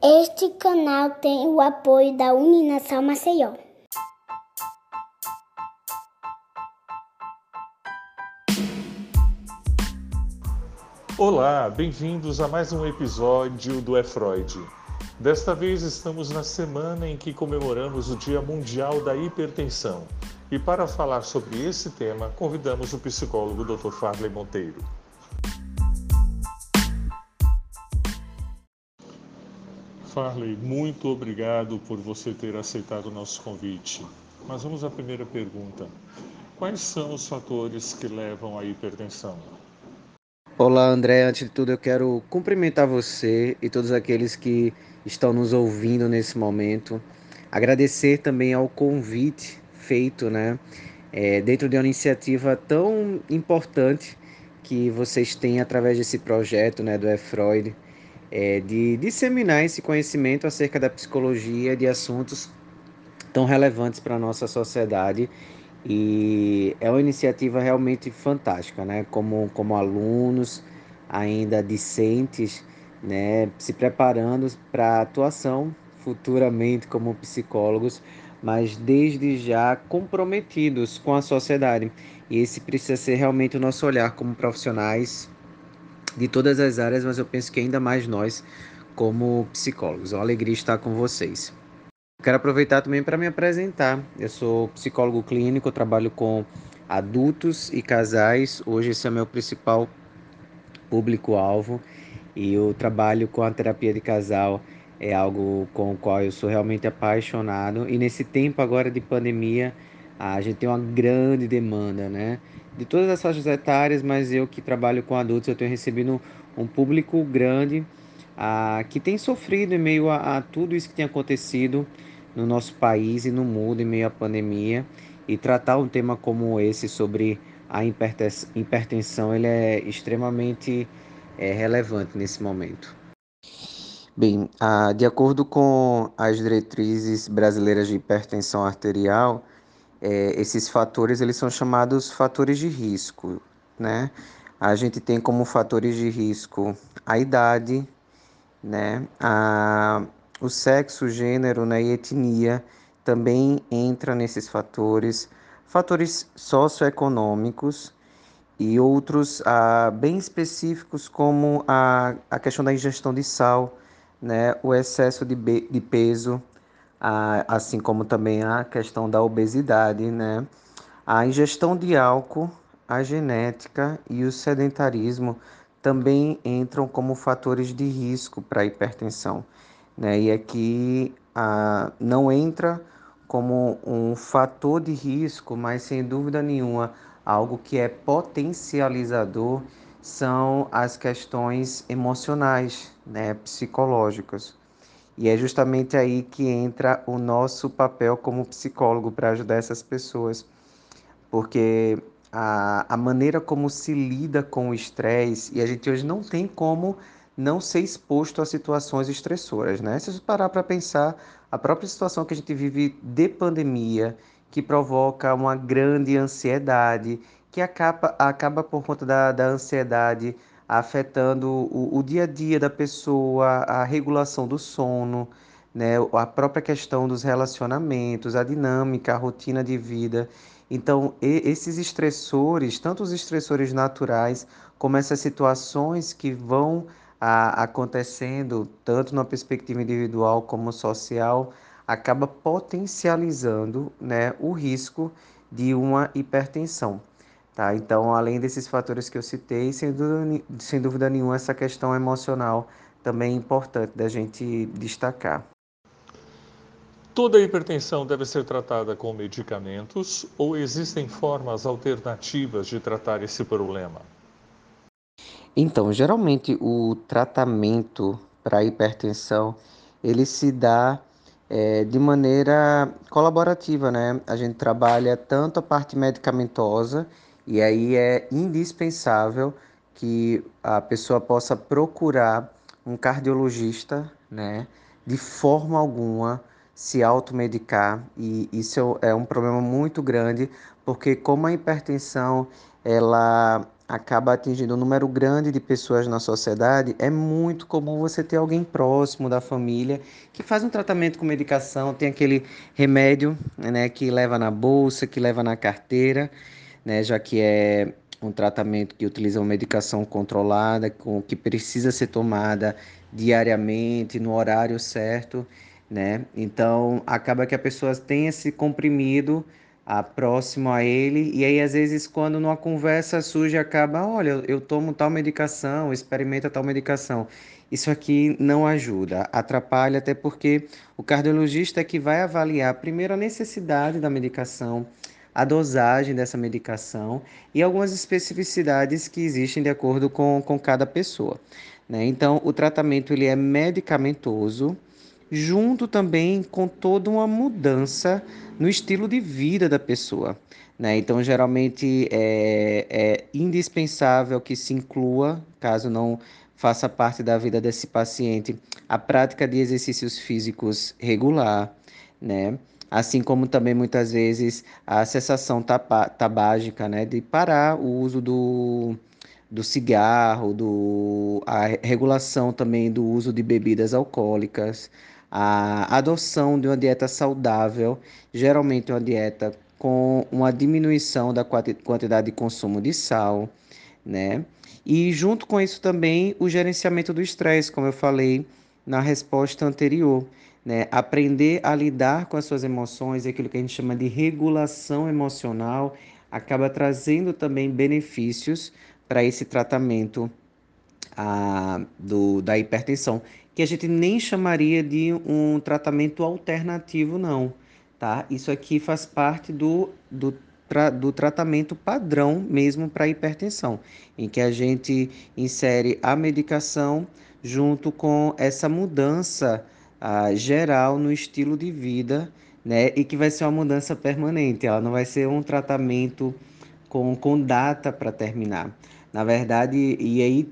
Este canal tem o apoio da Uninação Maceió. Olá, bem-vindos a mais um episódio do É Freud. Desta vez estamos na semana em que comemoramos o Dia Mundial da Hipertensão. E para falar sobre esse tema, convidamos o psicólogo Dr. Farley Monteiro. Farley, muito obrigado por você ter aceitado o nosso convite. Mas vamos à primeira pergunta. Quais são os fatores que levam à hipertensão? Olá, André. Antes de tudo, eu quero cumprimentar você e todos aqueles que estão nos ouvindo nesse momento. Agradecer também ao convite feito, né, é, dentro de uma iniciativa tão importante que vocês têm através desse projeto, né, do E-Freud, é, de disseminar esse conhecimento acerca da psicologia de assuntos tão relevantes para a nossa sociedade e é uma iniciativa realmente fantástica, né? Como, como alunos ainda discentes, né? Se preparando para atuação futuramente como psicólogos, mas desde já comprometidos com a sociedade. E esse precisa ser realmente o nosso olhar como profissionais de todas as áreas, mas eu penso que ainda mais nós como psicólogos. É uma alegria estar com vocês. Quero aproveitar também para me apresentar. Eu sou psicólogo clínico, trabalho com adultos e casais. Hoje esse é o meu principal público-alvo e eu trabalho com a terapia de casal. É algo com o qual eu sou realmente apaixonado. E nesse tempo agora de pandemia, a gente tem uma grande demanda, né? De todas as faixas etárias, mas eu que trabalho com adultos, eu tenho recebido um público grande ah, que tem sofrido em meio a, a tudo isso que tem acontecido no nosso país e no mundo em meio à pandemia. E tratar um tema como esse sobre a hipertensão ele é extremamente é, relevante nesse momento. Bem, ah, de acordo com as diretrizes brasileiras de hipertensão arterial, é, esses fatores eles são chamados fatores de risco, né? A gente tem como fatores de risco a idade, né? A, o sexo, gênero né, e etnia também entra nesses fatores, fatores socioeconômicos e outros ah, bem específicos como a, a questão da ingestão de sal, né, o excesso de, de peso, assim como também a questão da obesidade, né, a ingestão de álcool, a genética e o sedentarismo também entram como fatores de risco para a hipertensão. Né? E aqui ah, não entra como um fator de risco, mas sem dúvida nenhuma, algo que é potencializador são as questões emocionais, né, psicológicas. E é justamente aí que entra o nosso papel como psicólogo para ajudar essas pessoas, porque a, a maneira como se lida com o estresse, e a gente hoje não tem como não ser exposto a situações estressoras, né? Se você parar para pensar, a própria situação que a gente vive de pandemia, que provoca uma grande ansiedade, que acaba, acaba por conta da, da ansiedade afetando o, o dia a dia da pessoa, a regulação do sono, né? a própria questão dos relacionamentos, a dinâmica, a rotina de vida. Então, esses estressores, tanto os estressores naturais, como essas situações que vão a, acontecendo, tanto na perspectiva individual como social, acaba potencializando né, o risco de uma hipertensão. Tá? Então, além desses fatores que eu citei, sem dúvida, sem dúvida nenhuma, essa questão emocional também é importante da gente destacar. Toda hipertensão deve ser tratada com medicamentos ou existem formas alternativas de tratar esse problema? Então, geralmente o tratamento para hipertensão ele se dá é, de maneira colaborativa, né? A gente trabalha tanto a parte medicamentosa e aí é indispensável que a pessoa possa procurar um cardiologista, né? De forma alguma se automedicar e isso é um problema muito grande porque como a hipertensão ela acaba atingindo um número grande de pessoas na sociedade, é muito comum você ter alguém próximo da família que faz um tratamento com medicação, tem aquele remédio né, que leva na bolsa, que leva na carteira, né, já que é um tratamento que utiliza uma medicação controlada, com que precisa ser tomada diariamente, no horário certo, né? Então acaba que a pessoa tem esse comprimido a, próximo a ele, e aí às vezes quando numa conversa surge acaba, olha, eu tomo tal medicação, experimenta tal medicação. Isso aqui não ajuda, atrapalha até porque o cardiologista é que vai avaliar primeiro a necessidade da medicação, a dosagem dessa medicação e algumas especificidades que existem de acordo com, com cada pessoa. Né? Então, o tratamento ele é medicamentoso, junto também com toda uma mudança no estilo de vida da pessoa. Né? Então, geralmente é, é indispensável que se inclua, caso não faça parte da vida desse paciente, a prática de exercícios físicos regular, né? Assim como também muitas vezes a cessação tabágica, né? De parar o uso do, do cigarro, do, a regulação também do uso de bebidas alcoólicas, a adoção de uma dieta saudável, geralmente uma dieta com uma diminuição da quantidade de consumo de sal, né? E junto com isso também o gerenciamento do estresse, como eu falei na resposta anterior, né? Aprender a lidar com as suas emoções, aquilo que a gente chama de regulação emocional, acaba trazendo também benefícios para esse tratamento a, do, da hipertensão, que a gente nem chamaria de um tratamento alternativo, não, tá? Isso aqui faz parte do, do, tra, do tratamento padrão mesmo para hipertensão, em que a gente insere a medicação junto com essa mudança geral no estilo de vida, né? E que vai ser uma mudança permanente, ela não vai ser um tratamento com, com data para terminar. Na verdade, e aí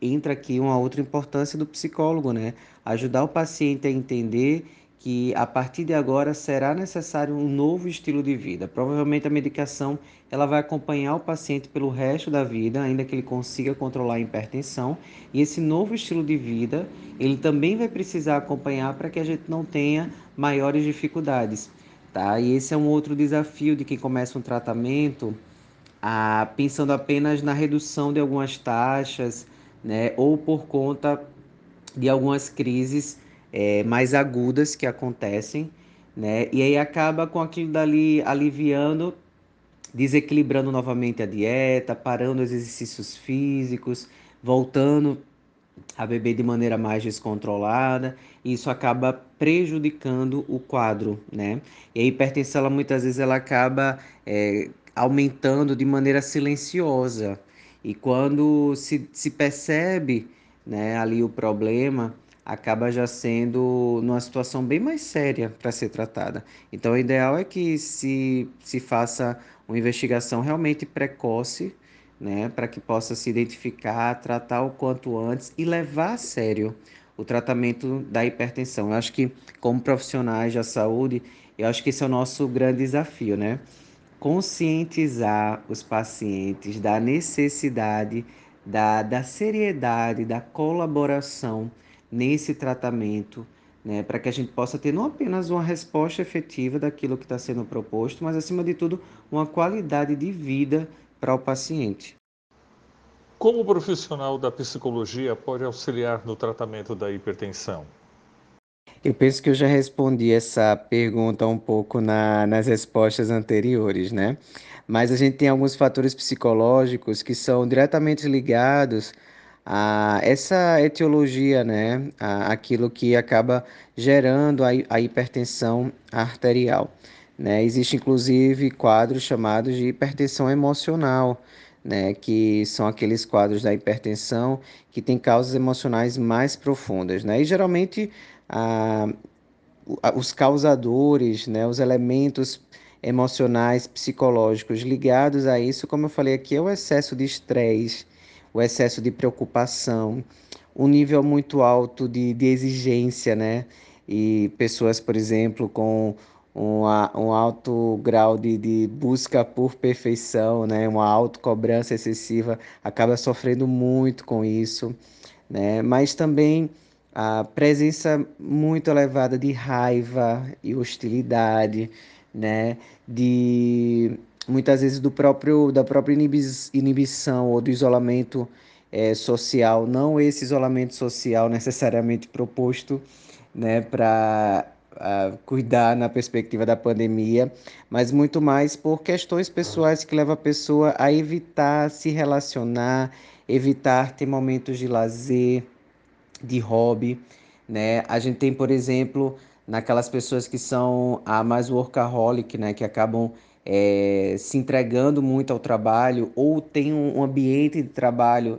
entra aqui uma outra importância do psicólogo, né? Ajudar o paciente a entender que a partir de agora será necessário um novo estilo de vida. Provavelmente a medicação ela vai acompanhar o paciente pelo resto da vida, ainda que ele consiga controlar a hipertensão, e esse novo estilo de vida, ele também vai precisar acompanhar para que a gente não tenha maiores dificuldades, tá? E esse é um outro desafio de quem começa um tratamento, a, pensando apenas na redução de algumas taxas, né, ou por conta de algumas crises é, mais agudas que acontecem, né, e aí acaba com aquilo dali aliviando, desequilibrando novamente a dieta, parando os exercícios físicos, voltando a beber de maneira mais descontrolada, e isso acaba prejudicando o quadro, né? E a hipertensão, ela, muitas vezes, ela acaba é, aumentando de maneira silenciosa, e quando se, se percebe né, ali o problema, acaba já sendo numa situação bem mais séria para ser tratada. Então, o ideal é que se, se faça uma investigação realmente precoce, né, para que possa se identificar, tratar o quanto antes e levar a sério o tratamento da hipertensão. Eu acho que, como profissionais da saúde, eu acho que esse é o nosso grande desafio, né? conscientizar os pacientes da necessidade, da, da seriedade, da colaboração nesse tratamento, né, para que a gente possa ter não apenas uma resposta efetiva daquilo que está sendo proposto, mas, acima de tudo, uma qualidade de vida para o paciente. Como o profissional da psicologia pode auxiliar no tratamento da hipertensão? Eu penso que eu já respondi essa pergunta um pouco na, nas respostas anteriores, né? Mas a gente tem alguns fatores psicológicos que são diretamente ligados a essa etiologia, né? A, aquilo que acaba gerando a, a hipertensão arterial. Né? Existe inclusive quadros chamados de hipertensão emocional, né? Que são aqueles quadros da hipertensão que têm causas emocionais mais profundas, né? E geralmente a, os causadores, né, os elementos emocionais, psicológicos ligados a isso, como eu falei aqui, é o excesso de estresse, o excesso de preocupação, um nível muito alto de, de exigência, né? E pessoas, por exemplo, com um, alto grau de, de busca por perfeição, né? uma autocobrança excessiva, acaba sofrendo muito com isso, né? mas também a presença muito elevada de raiva e hostilidade, né? de muitas vezes do próprio da própria inibição ou do isolamento é, social, não esse isolamento social necessariamente proposto né, para cuidar na perspectiva da pandemia, mas muito mais por questões pessoais que levam a pessoa a evitar se relacionar, evitar ter momentos de lazer, de hobby, né? A gente tem, por exemplo, naquelas pessoas que são a mais workaholic, né, que acabam é, se entregando muito ao trabalho ou tem um ambiente de trabalho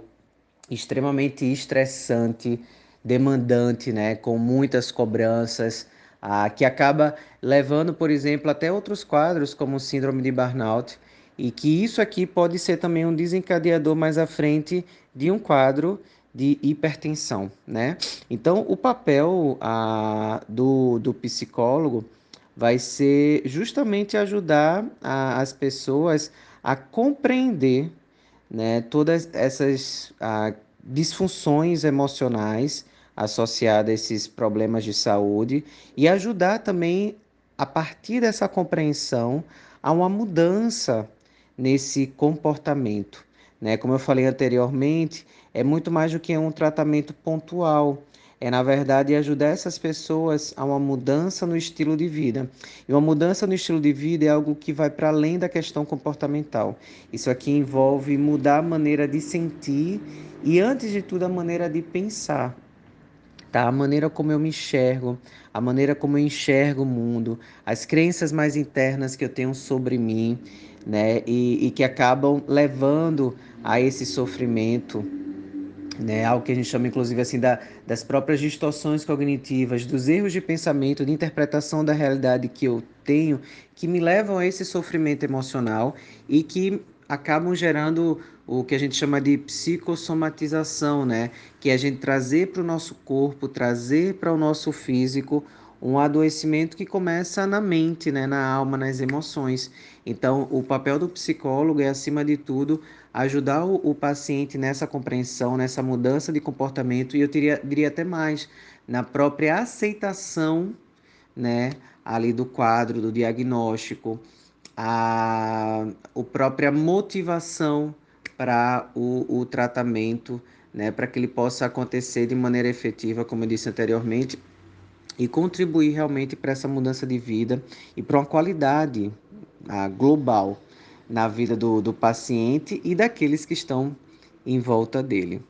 extremamente estressante, demandante, né, com muitas cobranças, ah, que acaba levando, por exemplo, até outros quadros como síndrome de burnout, e que isso aqui pode ser também um desencadeador mais à frente de um quadro de hipertensão, né? Então, o papel ah, do, do psicólogo vai ser justamente ajudar a, as pessoas a compreender né, todas essas ah, disfunções emocionais associadas a esses problemas de saúde e ajudar também, a partir dessa compreensão, a uma mudança nesse comportamento. Né? Como eu falei anteriormente, é muito mais do que um tratamento pontual. É, na verdade, ajudar essas pessoas a uma mudança no estilo de vida. E uma mudança no estilo de vida é algo que vai para além da questão comportamental. Isso aqui envolve mudar a maneira de sentir e, antes de tudo, a maneira de pensar. Tá? A maneira como eu me enxergo, a maneira como eu enxergo o mundo, as crenças mais internas que eu tenho sobre mim, né? E, e que acabam levando a esse sofrimento né? Algo que a gente chama, inclusive, assim, da, das próprias distorções cognitivas, dos erros de pensamento, de interpretação da realidade que eu tenho, que me levam a esse sofrimento emocional e que acabam gerando o que a gente chama de psicossomatização, né? Que é a gente trazer para o nosso corpo, trazer para o nosso físico um adoecimento que começa na mente, né, na alma, nas emoções. Então, o papel do psicólogo é, acima de tudo, ajudar o, o paciente nessa compreensão, nessa mudança de comportamento, e eu diria, diria até mais, na própria aceitação, né, ali do quadro, do diagnóstico, a, a própria motivação para o, o tratamento, né, para que ele possa acontecer de maneira efetiva, como eu disse anteriormente, e contribuir realmente para essa mudança de vida e para uma qualidade ah, global na vida do, do paciente e daqueles que estão em volta dele.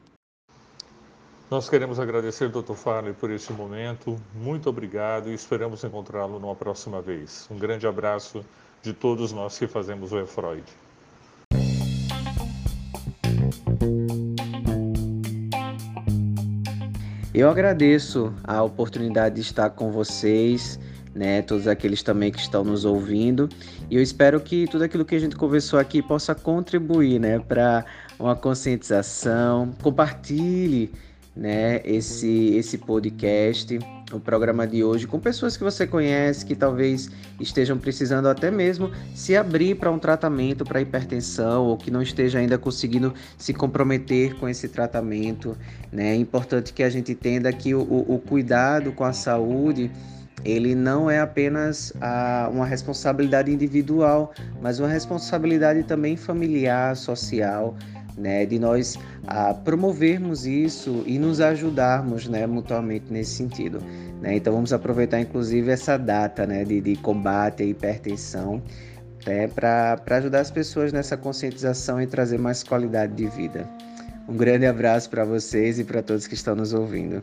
Nós queremos agradecer, Dr. Farley, por este momento. Muito obrigado e esperamos encontrá-lo numa próxima vez. Um grande abraço de todos nós que fazemos o EFROID. Eu agradeço a oportunidade de estar com vocês, né, todos aqueles também que estão nos ouvindo, e eu espero que tudo aquilo que a gente conversou aqui possa contribuir, né, para uma conscientização. Compartilhe, né, esse esse podcast o programa de hoje com pessoas que você conhece, que talvez estejam precisando até mesmo se abrir para um tratamento para hipertensão ou que não esteja ainda conseguindo se comprometer com esse tratamento. Né? É importante que a gente entenda que o, o cuidado com a saúde ele não é apenas a, uma responsabilidade individual, mas uma responsabilidade também familiar, social, né, de nós a, promovermos isso e nos ajudarmos né, mutuamente nesse sentido. Né? Então vamos aproveitar inclusive essa data né, de, de combate à hipertensão né, para ajudar as pessoas nessa conscientização e trazer mais qualidade de vida. Um grande abraço para vocês e para todos que estão nos ouvindo.